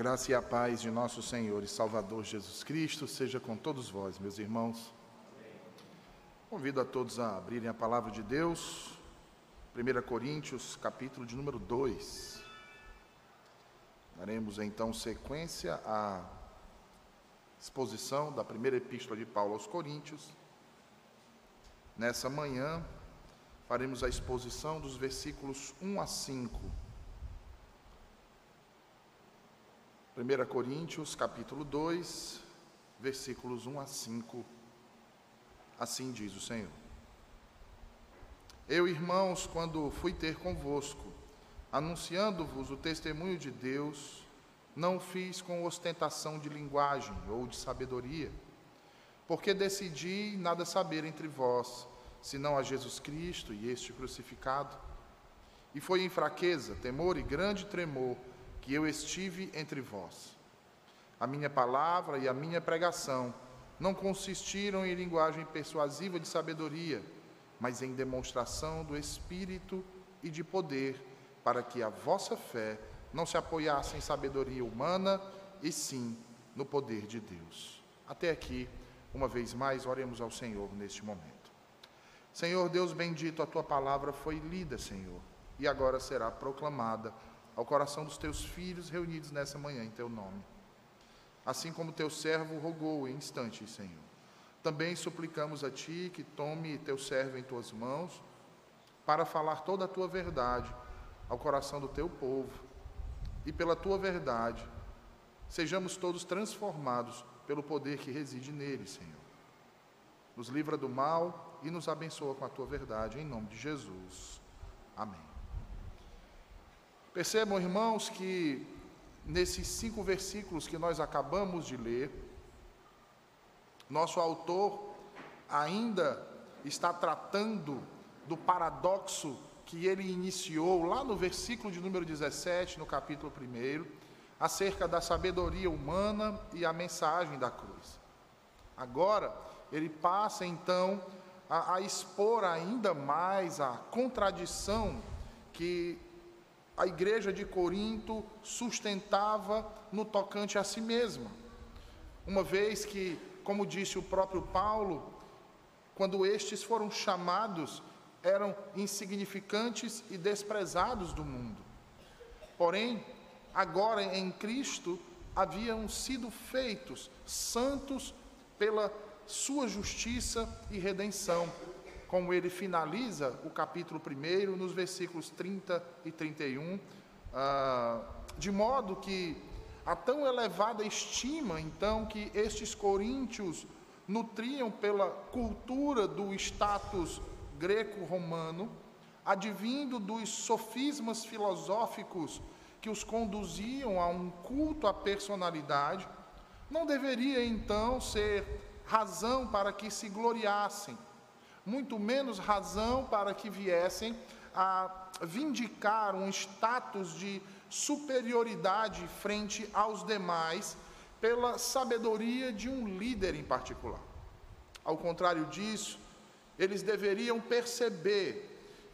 graça e a paz de nosso Senhor e Salvador Jesus Cristo seja com todos vós, meus irmãos. Convido a todos a abrirem a palavra de Deus, 1 Coríntios, capítulo de número 2. Daremos então sequência à exposição da primeira epístola de Paulo aos Coríntios. Nessa manhã, faremos a exposição dos versículos 1 a 5 1 Coríntios, capítulo 2, versículos 1 a 5. Assim diz o Senhor. Eu, irmãos, quando fui ter convosco, anunciando-vos o testemunho de Deus, não fiz com ostentação de linguagem ou de sabedoria, porque decidi nada saber entre vós, senão a Jesus Cristo e este crucificado. E foi em fraqueza, temor e grande tremor que eu estive entre vós. A minha palavra e a minha pregação não consistiram em linguagem persuasiva de sabedoria, mas em demonstração do Espírito e de poder, para que a vossa fé não se apoiasse em sabedoria humana, e sim no poder de Deus. Até aqui, uma vez mais, oremos ao Senhor neste momento. Senhor Deus bendito, a tua palavra foi lida, Senhor, e agora será proclamada ao coração dos teus filhos reunidos nessa manhã em teu nome. Assim como teu servo rogou em instantes, Senhor. Também suplicamos a ti que tome teu servo em tuas mãos para falar toda a tua verdade ao coração do teu povo. E pela tua verdade, sejamos todos transformados pelo poder que reside nele, Senhor. Nos livra do mal e nos abençoa com a tua verdade, em nome de Jesus. Amém. Percebam, irmãos, que nesses cinco versículos que nós acabamos de ler, nosso autor ainda está tratando do paradoxo que ele iniciou lá no versículo de número 17, no capítulo 1, acerca da sabedoria humana e a mensagem da cruz. Agora, ele passa então a, a expor ainda mais a contradição que a igreja de Corinto sustentava no tocante a si mesma. Uma vez que, como disse o próprio Paulo, quando estes foram chamados, eram insignificantes e desprezados do mundo. Porém, agora em Cristo haviam sido feitos santos pela sua justiça e redenção como ele finaliza o capítulo 1, nos versículos 30 e 31, ah, de modo que a tão elevada estima, então, que estes coríntios nutriam pela cultura do status greco-romano, advindo dos sofismas filosóficos que os conduziam a um culto à personalidade, não deveria então ser razão para que se gloriassem muito menos razão para que viessem a vindicar um status de superioridade frente aos demais pela sabedoria de um líder em particular. Ao contrário disso, eles deveriam perceber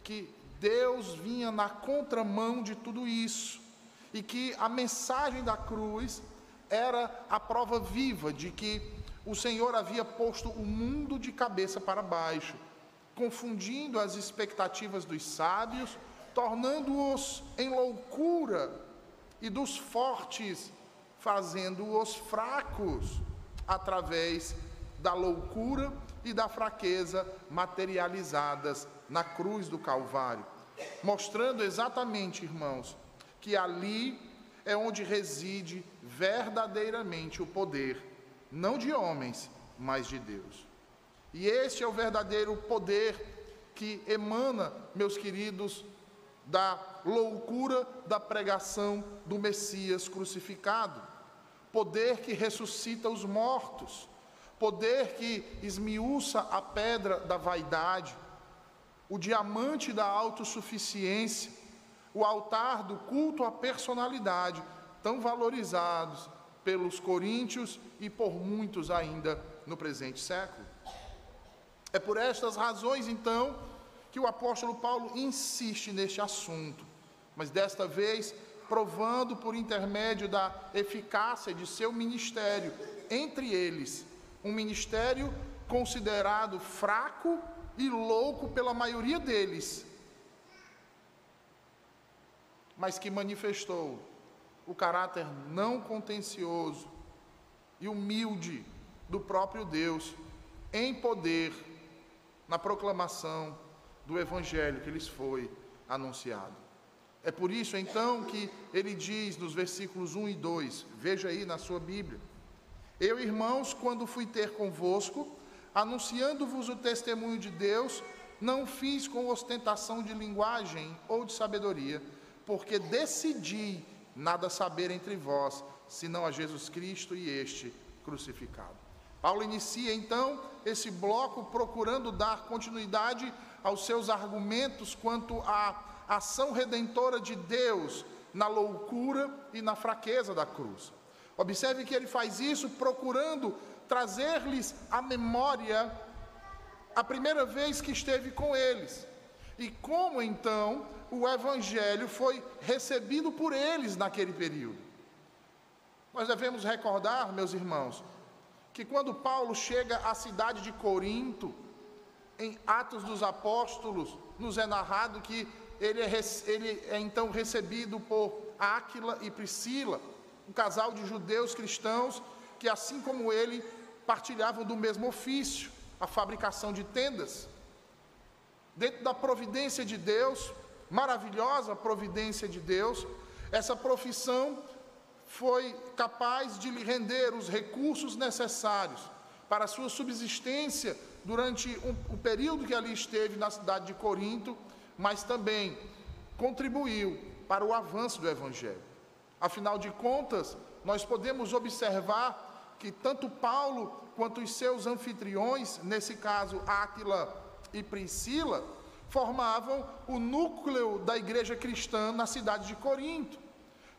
que Deus vinha na contramão de tudo isso e que a mensagem da cruz era a prova viva de que o Senhor havia posto o mundo de cabeça para baixo, confundindo as expectativas dos sábios, tornando-os em loucura, e dos fortes, fazendo-os fracos, através da loucura e da fraqueza materializadas na cruz do Calvário, mostrando exatamente, irmãos, que ali é onde reside verdadeiramente o poder não de homens, mas de Deus. E este é o verdadeiro poder que emana, meus queridos, da loucura da pregação do Messias crucificado. Poder que ressuscita os mortos, poder que esmiuça a pedra da vaidade, o diamante da autossuficiência, o altar do culto à personalidade, tão valorizados pelos coríntios e por muitos ainda no presente século. É por estas razões, então, que o apóstolo Paulo insiste neste assunto, mas desta vez provando por intermédio da eficácia de seu ministério, entre eles, um ministério considerado fraco e louco pela maioria deles, mas que manifestou o caráter não contencioso e humilde do próprio Deus em poder na proclamação do evangelho que lhes foi anunciado. É por isso então que ele diz nos versículos 1 e 2, veja aí na sua Bíblia: Eu, irmãos, quando fui ter convosco, anunciando-vos o testemunho de Deus, não fiz com ostentação de linguagem ou de sabedoria, porque decidi nada saber entre vós, senão a Jesus Cristo e este crucificado. Paulo inicia então esse bloco procurando dar continuidade aos seus argumentos quanto à ação redentora de Deus na loucura e na fraqueza da cruz. Observe que ele faz isso procurando trazer-lhes à memória a primeira vez que esteve com eles e como então o evangelho foi recebido por eles naquele período. Nós devemos recordar, meus irmãos, que quando Paulo chega à cidade de Corinto, em Atos dos Apóstolos, nos é narrado que ele é, ele é então recebido por Áquila e Priscila, um casal de judeus cristãos que, assim como ele, partilhavam do mesmo ofício, a fabricação de tendas. Dentro da providência de Deus, maravilhosa providência de Deus, essa profissão foi capaz de lhe render os recursos necessários para a sua subsistência durante um, o período que ali esteve na cidade de Corinto, mas também contribuiu para o avanço do Evangelho. Afinal de contas, nós podemos observar que tanto Paulo quanto os seus anfitriões, nesse caso Áquila e Priscila, formavam o núcleo da igreja cristã na cidade de Corinto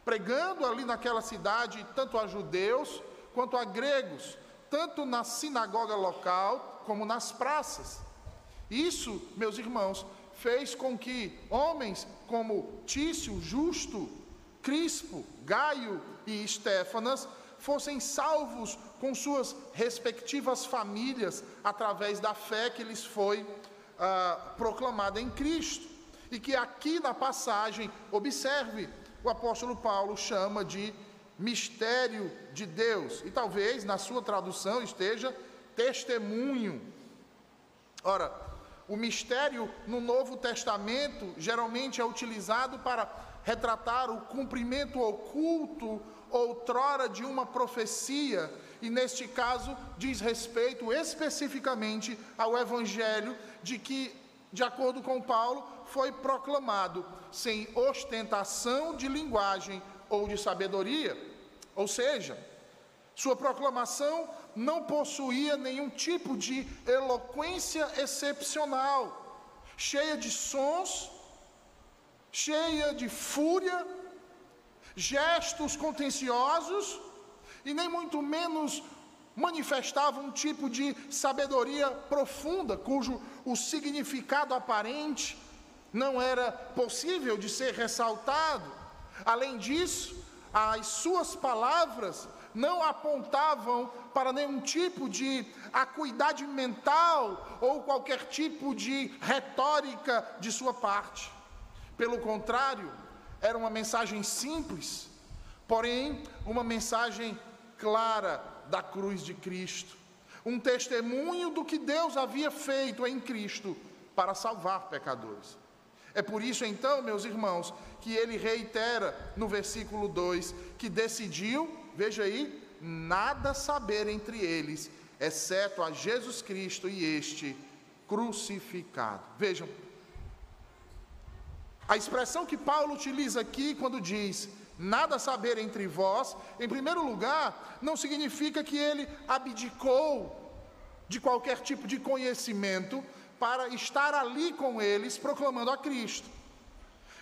pregando ali naquela cidade tanto a judeus quanto a gregos, tanto na sinagoga local como nas praças. Isso, meus irmãos, fez com que homens como Tício, Justo, Crispo, Gaio e Estéfanas fossem salvos com suas respectivas famílias através da fé que lhes foi ah, proclamada em Cristo. E que aqui na passagem, observe, o apóstolo Paulo chama de mistério de Deus, e talvez na sua tradução esteja testemunho. Ora, o mistério no Novo Testamento geralmente é utilizado para retratar o cumprimento oculto outrora de uma profecia, e neste caso diz respeito especificamente ao evangelho de que, de acordo com Paulo, foi proclamado sem ostentação de linguagem ou de sabedoria. Ou seja, sua proclamação não possuía nenhum tipo de eloquência excepcional, cheia de sons, cheia de fúria, gestos contenciosos e nem muito menos manifestava um tipo de sabedoria profunda, cujo o significado aparente não era possível de ser ressaltado. Além disso, as suas palavras não apontavam para nenhum tipo de acuidade mental ou qualquer tipo de retórica de sua parte. Pelo contrário, era uma mensagem simples, porém uma mensagem clara da cruz de Cristo, um testemunho do que Deus havia feito em Cristo para salvar pecadores. É por isso, então, meus irmãos, que ele reitera no versículo 2 que decidiu, veja aí, nada saber entre eles, exceto a Jesus Cristo e este crucificado. Vejam, a expressão que Paulo utiliza aqui quando diz nada saber entre vós, em primeiro lugar, não significa que ele abdicou de qualquer tipo de conhecimento para estar ali com eles proclamando a Cristo.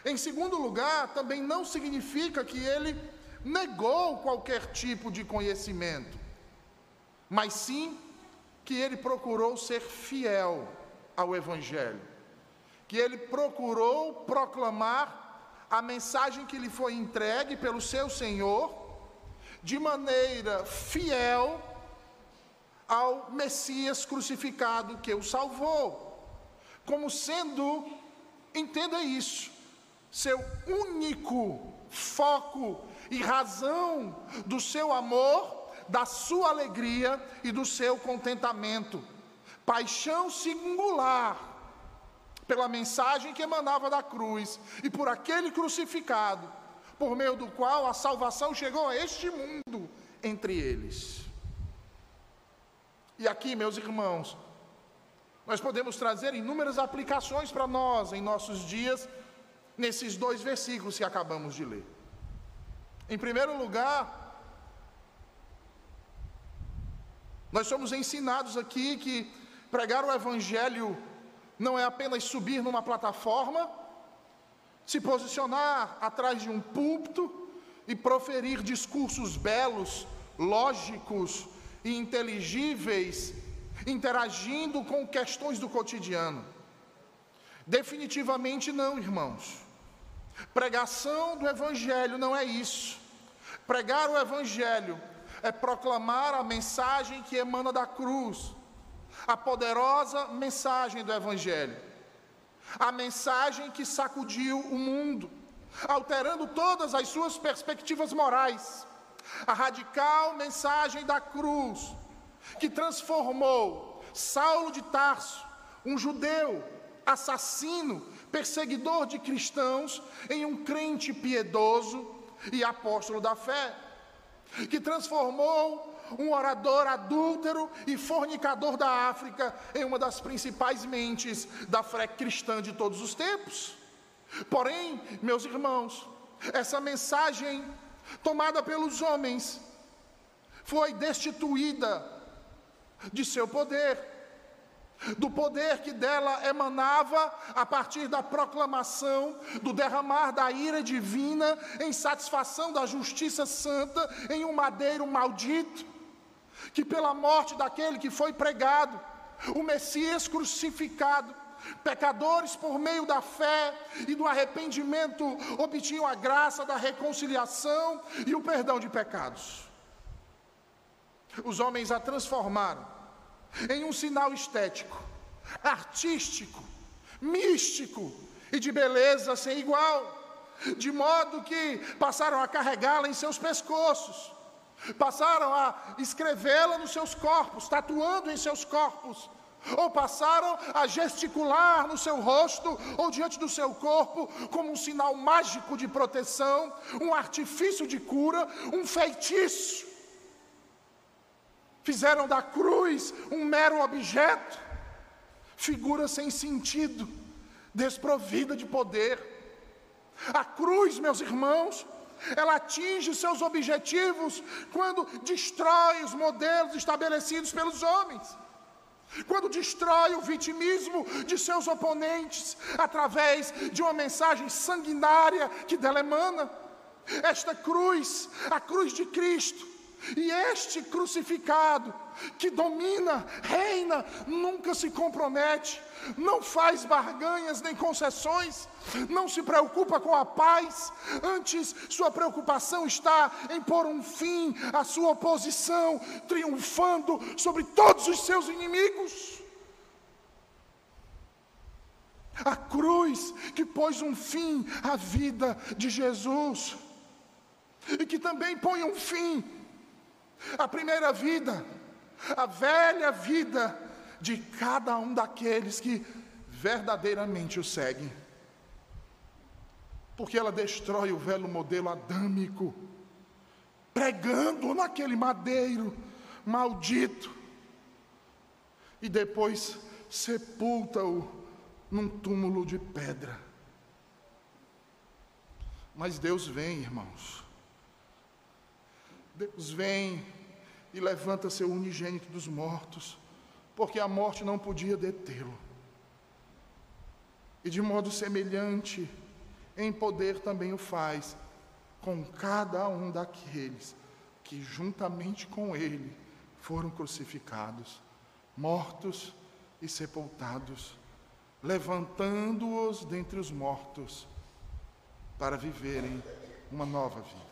Em segundo lugar, também não significa que ele negou qualquer tipo de conhecimento, mas sim que ele procurou ser fiel ao Evangelho, que ele procurou proclamar a mensagem que lhe foi entregue pelo seu Senhor, de maneira fiel ao Messias crucificado que o salvou, como sendo, entenda isso, seu único foco e razão do seu amor, da sua alegria e do seu contentamento. Paixão singular pela mensagem que emanava da cruz e por aquele crucificado, por meio do qual a salvação chegou a este mundo entre eles. E aqui, meus irmãos, nós podemos trazer inúmeras aplicações para nós em nossos dias, nesses dois versículos que acabamos de ler. Em primeiro lugar, nós somos ensinados aqui que pregar o Evangelho não é apenas subir numa plataforma, se posicionar atrás de um púlpito e proferir discursos belos, lógicos e inteligíveis, interagindo com questões do cotidiano. Definitivamente não, irmãos. Pregação do Evangelho não é isso. Pregar o Evangelho é proclamar a mensagem que emana da cruz, a poderosa mensagem do Evangelho, a mensagem que sacudiu o mundo, alterando todas as suas perspectivas morais, a radical mensagem da cruz, que transformou Saulo de Tarso, um judeu assassino, perseguidor de cristãos, em um crente piedoso e apóstolo da fé, que transformou um orador adúltero e fornicador da África em uma das principais mentes da fé cristã de todos os tempos. Porém, meus irmãos, essa mensagem tomada pelos homens foi destituída de seu poder do poder que dela emanava a partir da proclamação, do derramar da ira divina em satisfação da justiça santa em um madeiro maldito, que pela morte daquele que foi pregado, o Messias crucificado, pecadores por meio da fé e do arrependimento obtinham a graça da reconciliação e o perdão de pecados. Os homens a transformaram em um sinal estético, artístico, místico e de beleza sem igual, de modo que passaram a carregá-la em seus pescoços, passaram a escrevê-la nos seus corpos, tatuando em seus corpos, ou passaram a gesticular no seu rosto ou diante do seu corpo como um sinal mágico de proteção, um artifício de cura, um feitiço fizeram da cruz um mero objeto, figura sem sentido, desprovida de poder. A cruz, meus irmãos, ela atinge seus objetivos quando destrói os modelos estabelecidos pelos homens, quando destrói o vitimismo de seus oponentes através de uma mensagem sanguinária que dela emana. Esta cruz, a cruz de Cristo, e este crucificado, que domina, reina, nunca se compromete, não faz barganhas nem concessões, não se preocupa com a paz, antes sua preocupação está em pôr um fim à sua oposição, triunfando sobre todos os seus inimigos. A cruz que pôs um fim à vida de Jesus, e que também põe um fim a primeira vida, a velha vida de cada um daqueles que verdadeiramente o seguem. Porque ela destrói o velho modelo adâmico, pregando naquele madeiro maldito, e depois sepulta-o num túmulo de pedra. Mas Deus vem, irmãos. Deus vem e levanta seu unigênito dos mortos, porque a morte não podia detê-lo. E de modo semelhante, em poder também o faz com cada um daqueles que juntamente com ele foram crucificados, mortos e sepultados, levantando-os dentre os mortos, para viverem uma nova vida.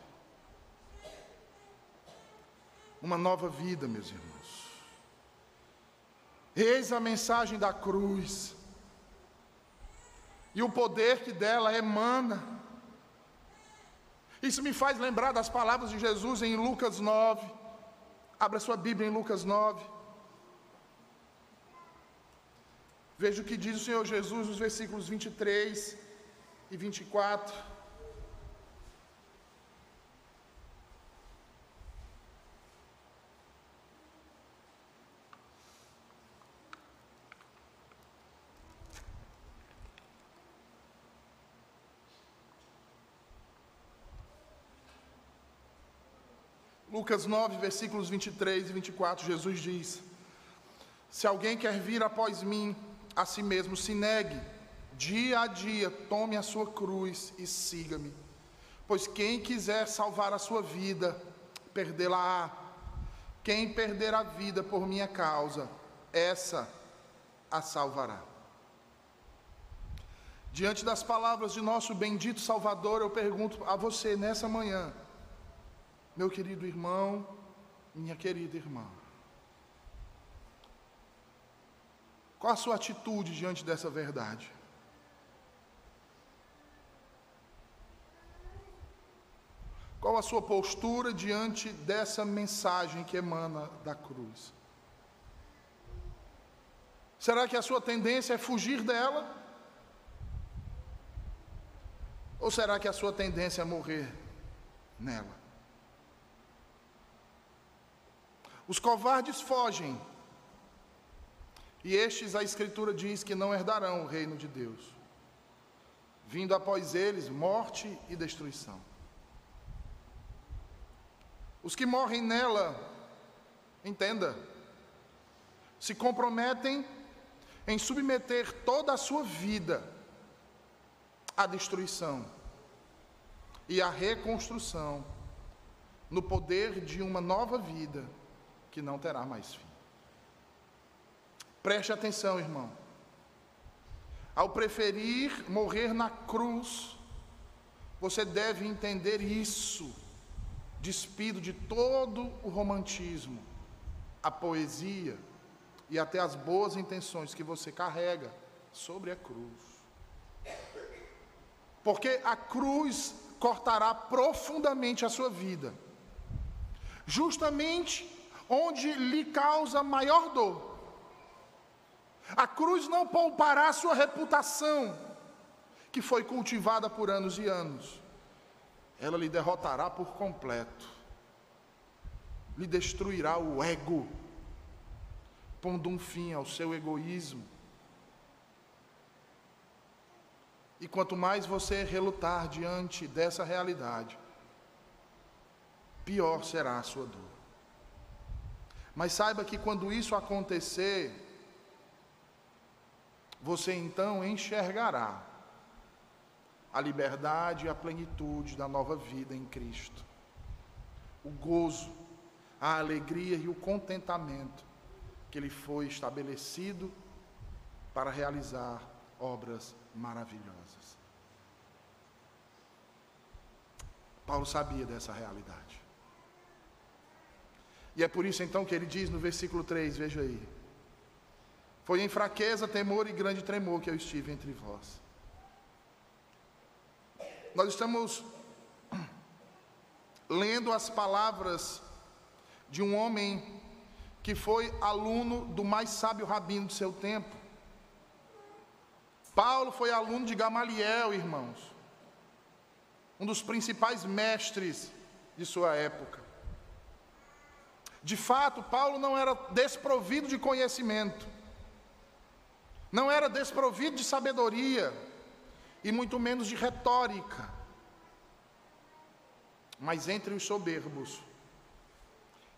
Uma nova vida, meus irmãos. Eis a mensagem da cruz e o poder que dela emana. Isso me faz lembrar das palavras de Jesus em Lucas 9. Abra sua Bíblia em Lucas 9. Veja o que diz o Senhor Jesus nos versículos 23 e 24. Lucas 9, versículos 23 e 24, Jesus diz: Se alguém quer vir após mim, a si mesmo se negue, dia a dia, tome a sua cruz e siga-me. Pois quem quiser salvar a sua vida, perdê-la-á. Quem perder a vida por minha causa, essa a salvará. Diante das palavras de nosso bendito Salvador, eu pergunto a você nessa manhã: meu querido irmão, minha querida irmã. Qual a sua atitude diante dessa verdade? Qual a sua postura diante dessa mensagem que emana da cruz? Será que a sua tendência é fugir dela? Ou será que a sua tendência é morrer nela? Os covardes fogem, e estes a Escritura diz que não herdarão o reino de Deus, vindo após eles morte e destruição. Os que morrem nela, entenda, se comprometem em submeter toda a sua vida à destruição e à reconstrução no poder de uma nova vida que não terá mais fim. Preste atenção, irmão. Ao preferir morrer na cruz, você deve entender isso, despido de todo o romantismo, a poesia e até as boas intenções que você carrega sobre a cruz. Porque a cruz cortará profundamente a sua vida, justamente onde lhe causa maior dor. A cruz não poupará sua reputação, que foi cultivada por anos e anos. Ela lhe derrotará por completo, lhe destruirá o ego, pondo um fim ao seu egoísmo. E quanto mais você relutar diante dessa realidade, pior será a sua dor. Mas saiba que quando isso acontecer, você então enxergará a liberdade e a plenitude da nova vida em Cristo. O gozo, a alegria e o contentamento que ele foi estabelecido para realizar obras maravilhosas. Paulo sabia dessa realidade. E é por isso então que ele diz no versículo 3, veja aí: Foi em fraqueza, temor e grande tremor que eu estive entre vós. Nós estamos lendo as palavras de um homem que foi aluno do mais sábio rabino do seu tempo. Paulo foi aluno de Gamaliel, irmãos, um dos principais mestres de sua época. De fato, Paulo não era desprovido de conhecimento, não era desprovido de sabedoria, e muito menos de retórica. Mas entre os soberbos,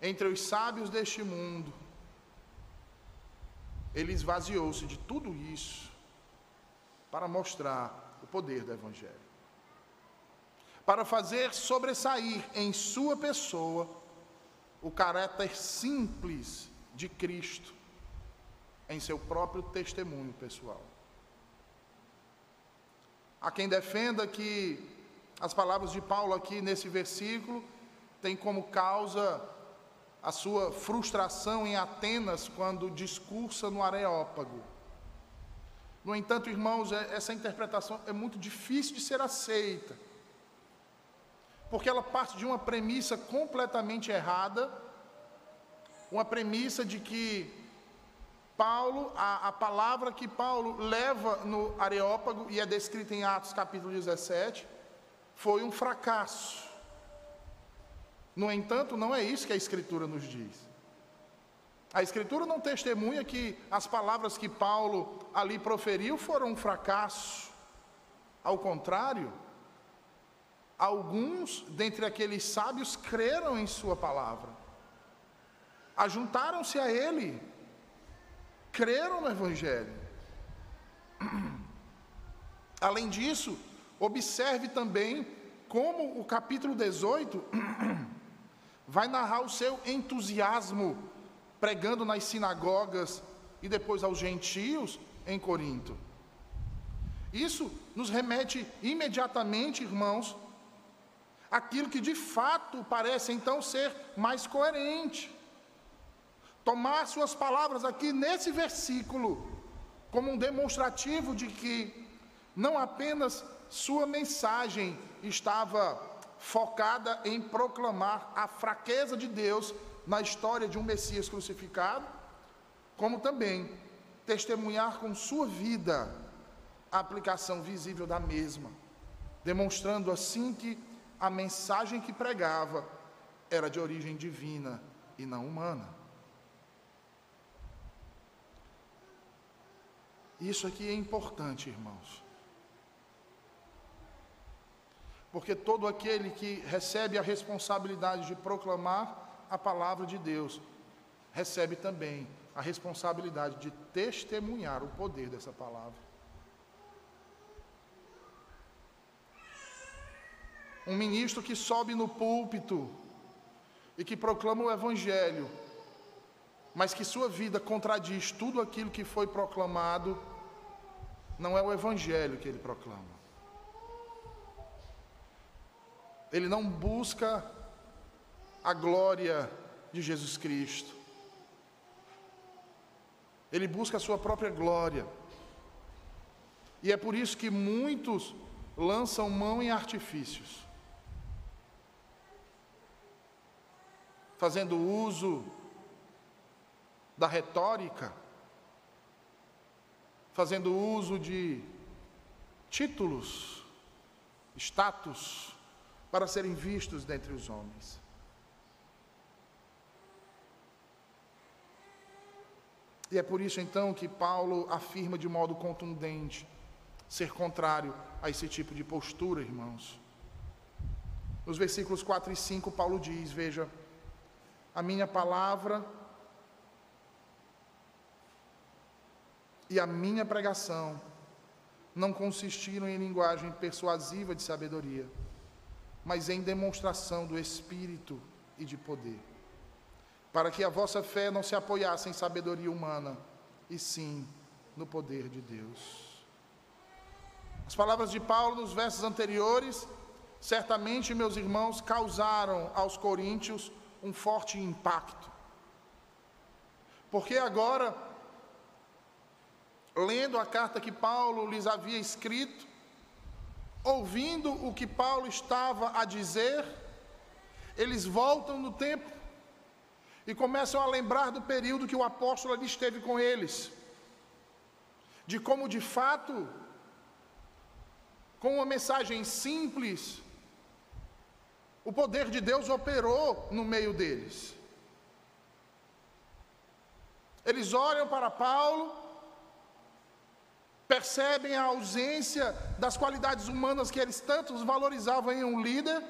entre os sábios deste mundo, ele esvaziou-se de tudo isso para mostrar o poder do Evangelho, para fazer sobressair em sua pessoa o caráter simples de Cristo em seu próprio testemunho pessoal. Há quem defenda que As palavras de Paulo aqui nesse versículo têm como causa a sua frustração em Atenas quando discursa no Areópago. No entanto, irmãos, é, essa interpretação é muito difícil de ser aceita, porque ela parte de uma premissa completamente errada, uma premissa de que Paulo, a, a palavra que Paulo leva no Areópago, e é descrita em Atos capítulo 17, foi um fracasso. No entanto, não é isso que a Escritura nos diz. A Escritura não testemunha que as palavras que Paulo ali proferiu foram um fracasso. Ao contrário, alguns dentre aqueles sábios creram em Sua palavra, ajuntaram-se a Ele, creram no Evangelho. Além disso, observe também como o capítulo 18 vai narrar o seu entusiasmo pregando nas sinagogas e depois aos gentios em Corinto. Isso nos remete imediatamente, irmãos, aquilo que de fato parece então ser mais coerente. Tomar suas palavras aqui nesse versículo como um demonstrativo de que não apenas sua mensagem estava focada em proclamar a fraqueza de Deus na história de um Messias crucificado, como também testemunhar com sua vida a aplicação visível da mesma, demonstrando assim que a mensagem que pregava era de origem divina e não humana. Isso aqui é importante, irmãos. Porque todo aquele que recebe a responsabilidade de proclamar a palavra de Deus, recebe também a responsabilidade de testemunhar o poder dessa palavra. Um ministro que sobe no púlpito e que proclama o Evangelho, mas que sua vida contradiz tudo aquilo que foi proclamado, não é o Evangelho que ele proclama. Ele não busca a glória de Jesus Cristo. Ele busca a sua própria glória. E é por isso que muitos lançam mão em artifícios, fazendo uso da retórica, fazendo uso de títulos, status, para serem vistos dentre os homens. E é por isso então que Paulo afirma de modo contundente ser contrário a esse tipo de postura, irmãos. Nos versículos 4 e 5, Paulo diz: Veja, a minha palavra e a minha pregação não consistiram em linguagem persuasiva de sabedoria, mas em demonstração do Espírito e de poder, para que a vossa fé não se apoiasse em sabedoria humana, e sim no poder de Deus. As palavras de Paulo nos versos anteriores, certamente, meus irmãos, causaram aos coríntios um forte impacto. Porque agora lendo a carta que Paulo lhes havia escrito, ouvindo o que Paulo estava a dizer, eles voltam no tempo e começam a lembrar do período que o apóstolo esteve com eles, de como de fato, com uma mensagem simples, o poder de Deus operou no meio deles. Eles olham para Paulo percebem a ausência das qualidades humanas que eles tanto valorizavam em um líder,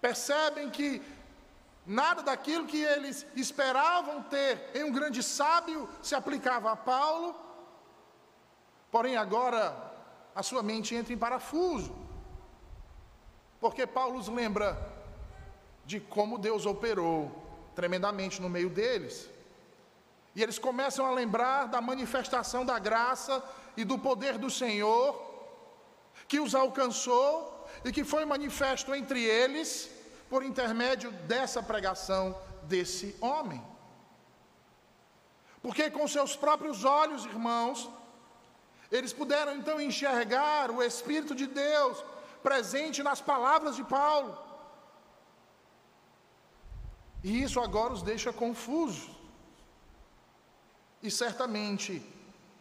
percebem que nada daquilo que eles esperavam ter em um grande sábio se aplicava a Paulo, porém agora a sua mente entra em parafuso, porque Paulo os lembra de como Deus operou tremendamente no meio deles. E eles começam a lembrar da manifestação da graça e do poder do Senhor, que os alcançou e que foi manifesto entre eles por intermédio dessa pregação desse homem. Porque com seus próprios olhos, irmãos, eles puderam então enxergar o Espírito de Deus presente nas palavras de Paulo. E isso agora os deixa confusos e certamente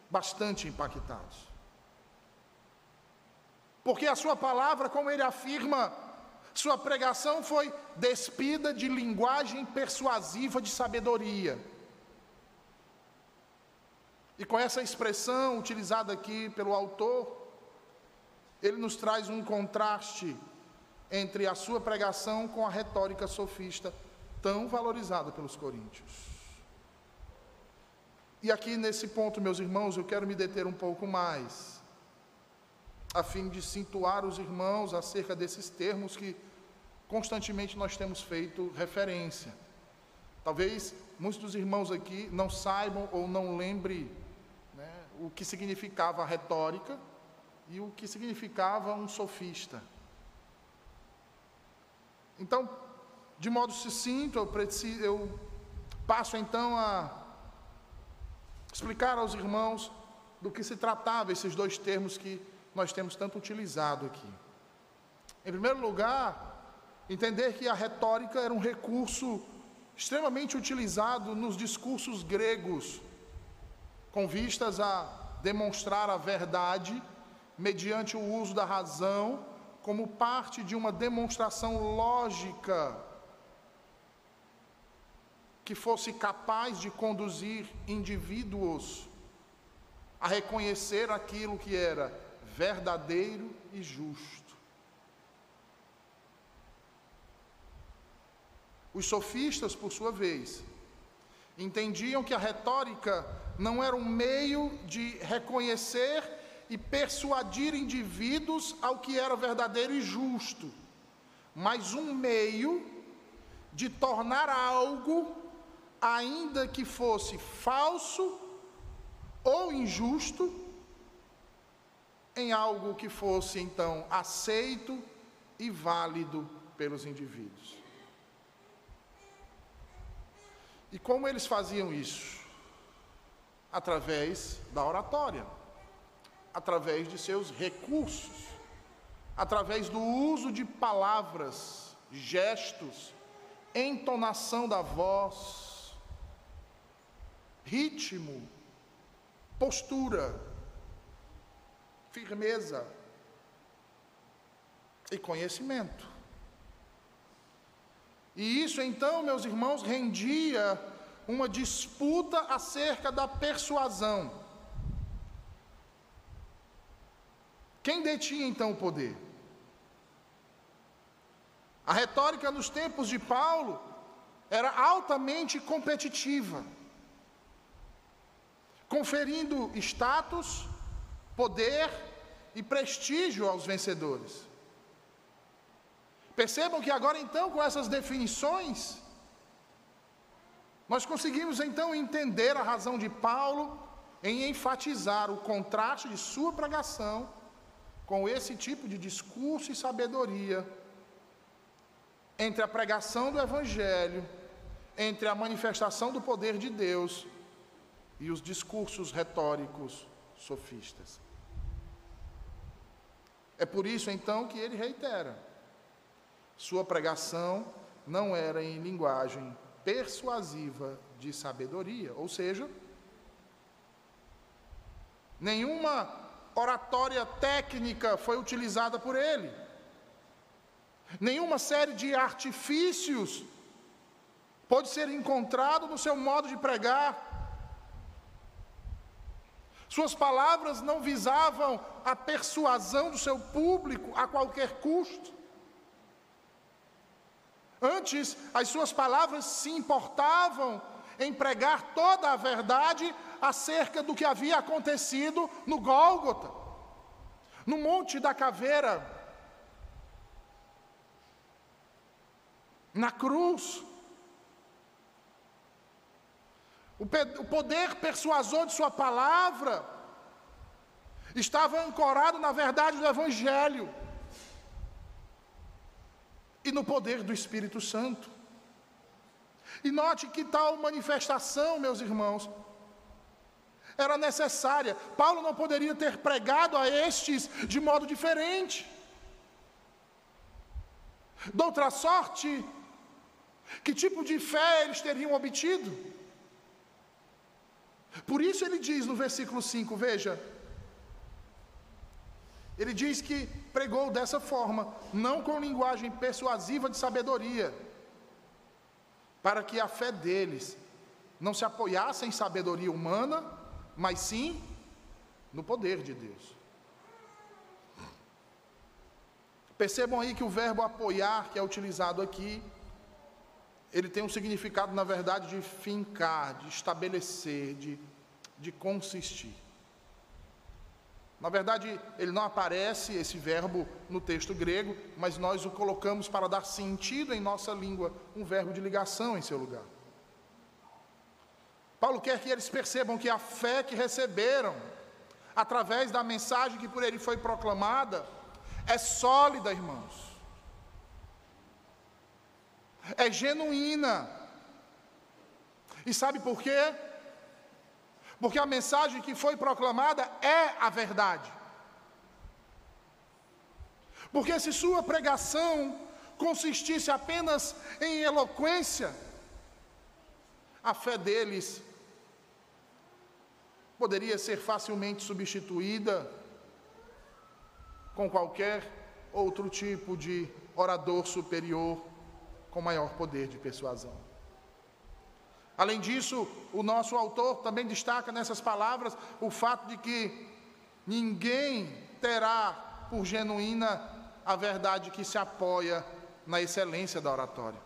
bastante impactados. Porque a sua palavra, como ele afirma, sua pregação foi despida de linguagem persuasiva de sabedoria. E com essa expressão utilizada aqui pelo autor, ele nos traz um contraste entre a sua pregação com a retórica sofista tão valorizada pelos coríntios. E aqui nesse ponto, meus irmãos, eu quero me deter um pouco mais a fim de situar os irmãos acerca desses termos que constantemente nós temos feito referência. Talvez muitos dos irmãos aqui não saibam ou não lembrem né, o que significava a retórica e o que significava um sofista. Então, de modo sucinto, eu, preciso, eu passo então a explicar aos irmãos do que se tratava esses dois termos que nós temos tanto utilizado aqui. Em primeiro lugar, entender que a retórica era um recurso extremamente utilizado nos discursos gregos, com vistas a demonstrar a verdade mediante o uso da razão, como parte de uma demonstração lógica que fosse capaz de conduzir indivíduos a reconhecer aquilo que era verdadeiro e justo. Os sofistas, por sua vez, entendiam que a retórica não era um meio de reconhecer e persuadir indivíduos ao que era verdadeiro e justo, mas um meio de tornar algo, ainda que fosse falso ou injusto, em algo que fosse então aceito e válido pelos indivíduos. E como eles faziam isso? Através da oratória, através de seus recursos, através do uso de palavras, gestos, entonação da voz, ritmo, postura, firmeza e conhecimento. E isso então, meus irmãos, rendia uma disputa acerca da persuasão. Quem detinha então o poder? A retórica nos tempos de Paulo era altamente competitiva, conferindo status, poder e prestígio aos vencedores. Percebam que agora então, com essas definições, nós conseguimos então entender a razão de Paulo em enfatizar o contraste de sua pregação com esse tipo de discurso e sabedoria entre a pregação do Evangelho, entre a manifestação do poder de Deus e os discursos retóricos sofistas. É por isso então que ele reitera: sua pregação não era em linguagem persuasiva de sabedoria, ou seja, nenhuma oratória técnica foi utilizada por ele, nenhuma série de artifícios pode ser encontrado no seu modo de pregar, suas palavras não visavam a persuasão do seu público a qualquer custo. Antes, as suas palavras se importavam em pregar toda a verdade acerca do que havia acontecido no Gólgota, no Monte da Caveira, na cruz. O poder persuasor de Sua palavra estava ancorado na verdade do Evangelho. e no poder do Espírito Santo. E note que tal manifestação, meus irmãos, era necessária. Paulo não poderia ter pregado a estes de modo diferente. De outra sorte, que tipo de fé eles teriam obtido? Por isso ele diz no versículo 5, veja, ele diz que pregou dessa forma, não com linguagem persuasiva de sabedoria, para que a fé deles não se apoiasse em sabedoria humana, mas sim no poder de Deus. Percebam aí que o verbo apoiar, que é utilizado aqui, ele tem um significado, na verdade, de fincar, de estabelecer, de, de consistir. Na verdade, ele não aparece esse verbo no texto grego, mas nós o colocamos para dar sentido em nossa língua, um verbo de ligação em seu lugar. Paulo quer que eles percebam que a fé que receberam, através da mensagem que por ele foi proclamada, é sólida, irmãos. É genuína. E sabe por quê? Porque a mensagem que foi proclamada é a verdade. Porque se sua pregação consistisse apenas em eloquência, a fé deles poderia ser facilmente substituída com qualquer outro tipo de orador superior com maior poder de persuasão. Além disso, o nosso autor também destaca nessas palavras o fato de que ninguém terá por genuína a verdade que se apoia na excelência da oratória.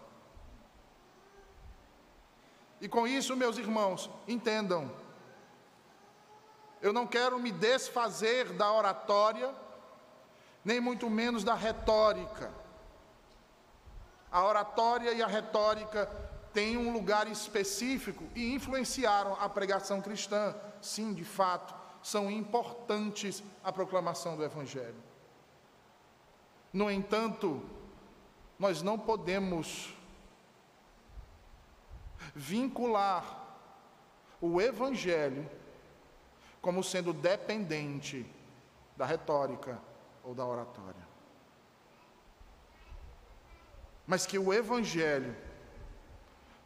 E com isso, meus irmãos, entendam, eu não quero me desfazer da oratória, nem muito menos da retórica. A oratória e a retórica têm um lugar específico e influenciaram a pregação cristã. Sim, de fato, são importantes a proclamação do Evangelho. No entanto, nós não podemos vincular o Evangelho como sendo dependente da retórica ou da oratória. Mas que o Evangelho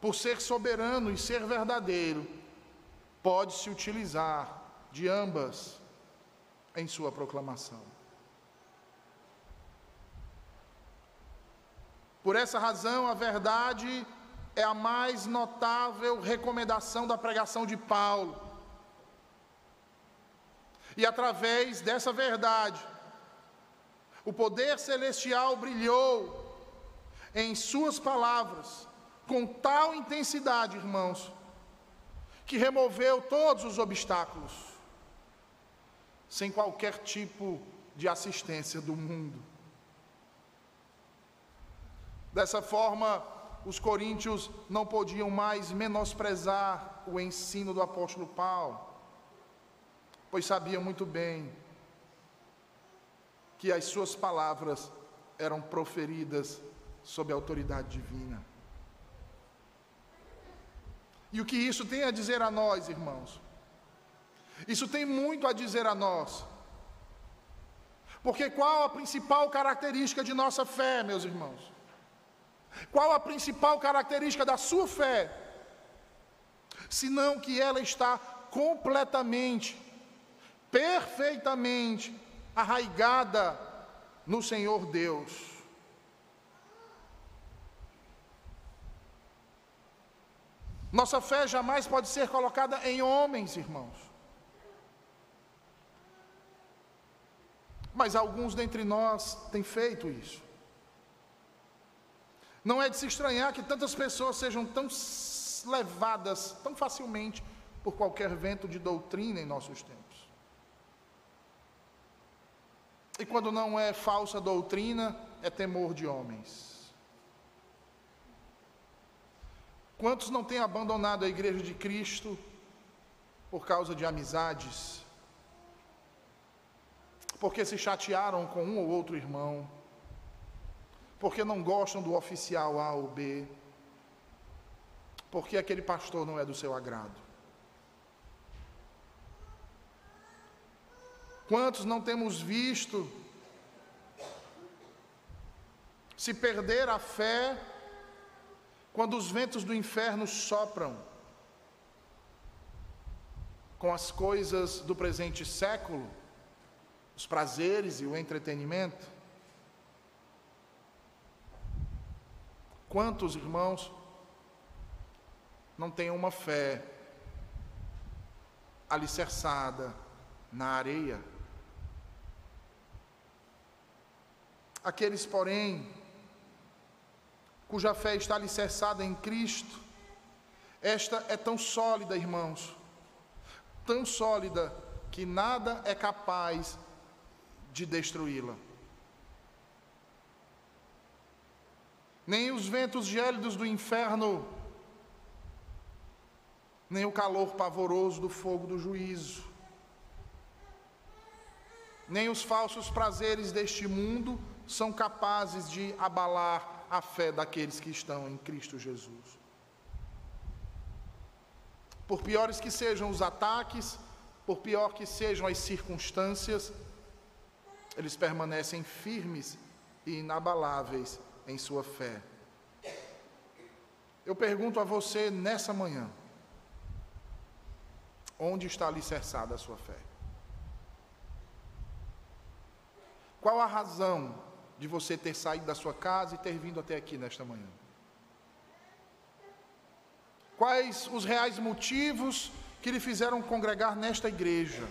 por ser soberano e ser verdadeiro, pode-se utilizar de ambas em sua proclamação. Por essa razão, a verdade é a mais notável recomendação da pregação de Paulo. E através dessa verdade, o poder celestial brilhou em Suas palavras com tal intensidade, irmãos, que removeu todos os obstáculos, sem qualquer tipo de assistência do mundo. Dessa forma, os coríntios não podiam mais menosprezar o ensino do apóstolo Paulo, pois sabiam muito bem que as suas palavras eram proferidas sob a autoridade divina. E o que isso tem a dizer a nós, irmãos? Isso tem muito a dizer a nós. Porque qual a principal característica de nossa fé, meus irmãos? Qual a principal característica da sua fé? Senão que ela está completamente, perfeitamente arraigada no Senhor Deus. Nossa fé jamais pode ser colocada em homens, irmãos. Mas alguns dentre nós têm feito isso. Não é de se estranhar que tantas pessoas sejam tão levadas tão facilmente por qualquer vento de doutrina em nossos tempos. E quando não é falsa doutrina, é temor de homens. Quantos não têm abandonado a igreja de Cristo por causa de amizades? Porque se chatearam com um ou outro irmão? porque não gostam do oficial A ou B, porque aquele pastor não é do seu agrado. Quantos não temos visto se perder a fé quando os ventos do inferno sopram com as coisas do presente século, os prazeres e o entretenimento? Quantos irmãos não têm uma fé alicerçada na areia? Aqueles, porém, cuja fé está alicerçada em Cristo, esta é tão sólida, irmãos, tão sólida que nada é capaz de destruí-la. Nem os ventos gélidos do inferno, nem o calor pavoroso do fogo do juízo, nem os falsos prazeres deste mundo são capazes de abalar a fé daqueles que estão em Cristo Jesus. Por piores que sejam os ataques, por pior que sejam as circunstâncias, eles permanecem firmes e inabaláveis em sua fé. Eu pergunto a você nessa manhã: onde está alicerçada a sua fé? Qual a razão de você ter saído da sua casa e ter vindo até aqui nesta manhã? Quais os reais motivos que lhe fizeram congregar nesta igreja?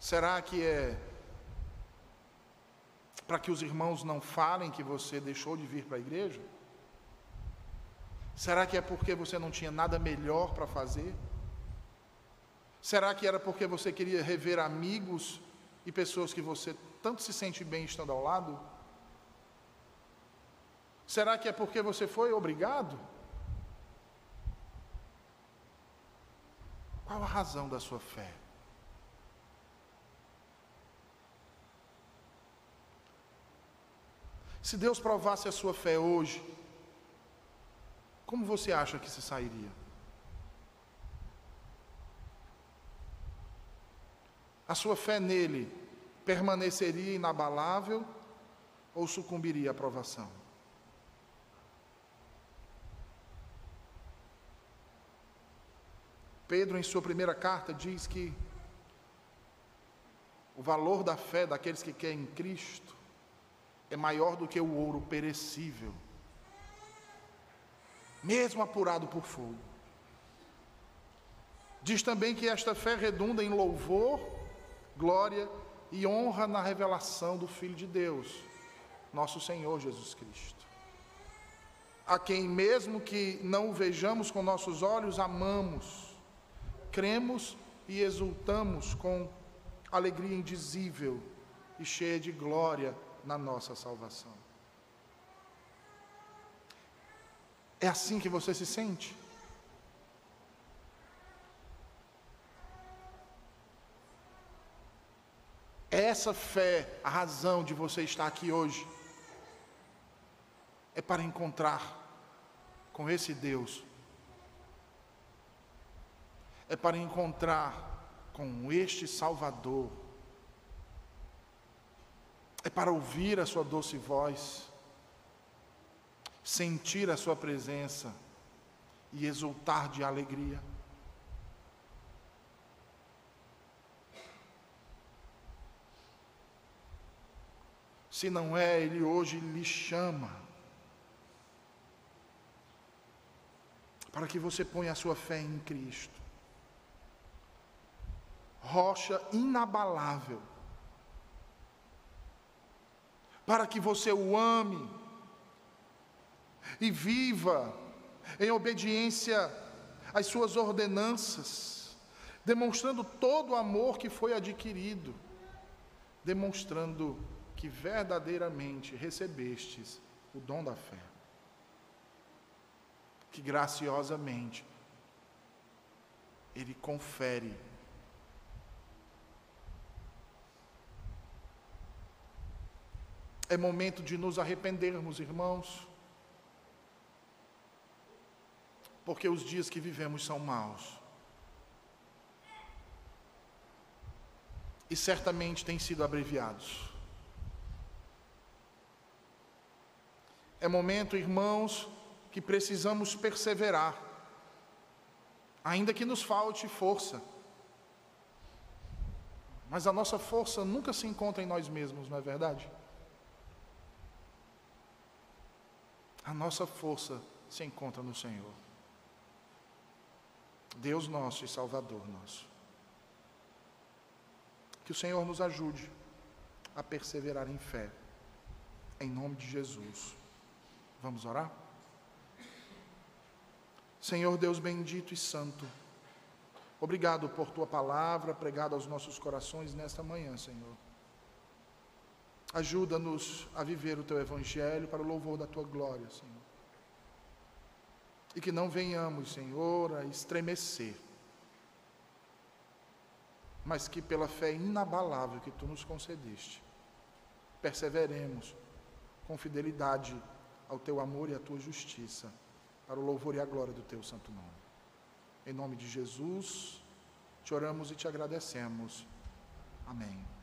Será que é para que os irmãos não falem que você deixou de vir para a igreja? Será que é porque você não tinha nada melhor para fazer? Será que era porque você queria rever amigos e pessoas que você tanto se sente bem estando ao lado? Será que é porque você foi obrigado? Qual a razão da sua fé? Se Deus provasse a sua fé hoje, como você acha que se sairia? A sua fé nele permaneceria inabalável ou sucumbiria à provação? Pedro, em sua primeira carta, diz que o valor da fé daqueles que querem em Cristo é maior do que o ouro perecível, mesmo apurado por fogo. Diz também que esta fé redunda em louvor glória e honra na revelação do Filho de Deus, nosso Senhor Jesus Cristo. A quem, mesmo que não o vejamos com nossos olhos, amamos, cremos e exultamos com alegria indizível e cheia de glória na nossa salvação. É assim que você se sente? Essa fé, a razão de você estar aqui hoje, é para encontrar com esse Deus, é para encontrar com este Salvador, é para ouvir a Sua doce voz, sentir a Sua presença e exultar de alegria. Se não é, Ele hoje lhe chama. Para que você ponha a sua fé em Cristo. Rocha inabalável. Para que você o ame e viva em obediência às suas ordenanças, demonstrando todo o amor que foi adquirido, demonstrando que verdadeiramente recebestes o dom da fé, que graciosamente Ele confere. É momento de nos arrependermos, irmãos, porque os dias que vivemos são maus. E certamente têm sido abreviados. É momento, irmãos, que precisamos perseverar, ainda que nos falte força. Mas a nossa força nunca se encontra em nós mesmos, não é verdade? A nossa força se encontra no Senhor. Deus nosso e Salvador nosso. Que o Senhor nos ajude a perseverar em fé. Em nome de Jesus. Vamos orar? Senhor Deus bendito e santo, obrigado por tua palavra pregada aos nossos corações nesta manhã, Senhor. Ajuda-nos a viver o teu evangelho para o louvor da tua glória, Senhor. E que não venhamos, Senhor, a estremecer, mas que pela fé inabalável que tu nos concedeste, perseveremos com fidelidade ao teu amor e à tua justiça, para o louvor e a glória do teu santo nome. Em nome de Jesus, te oramos e te agradecemos. Amém.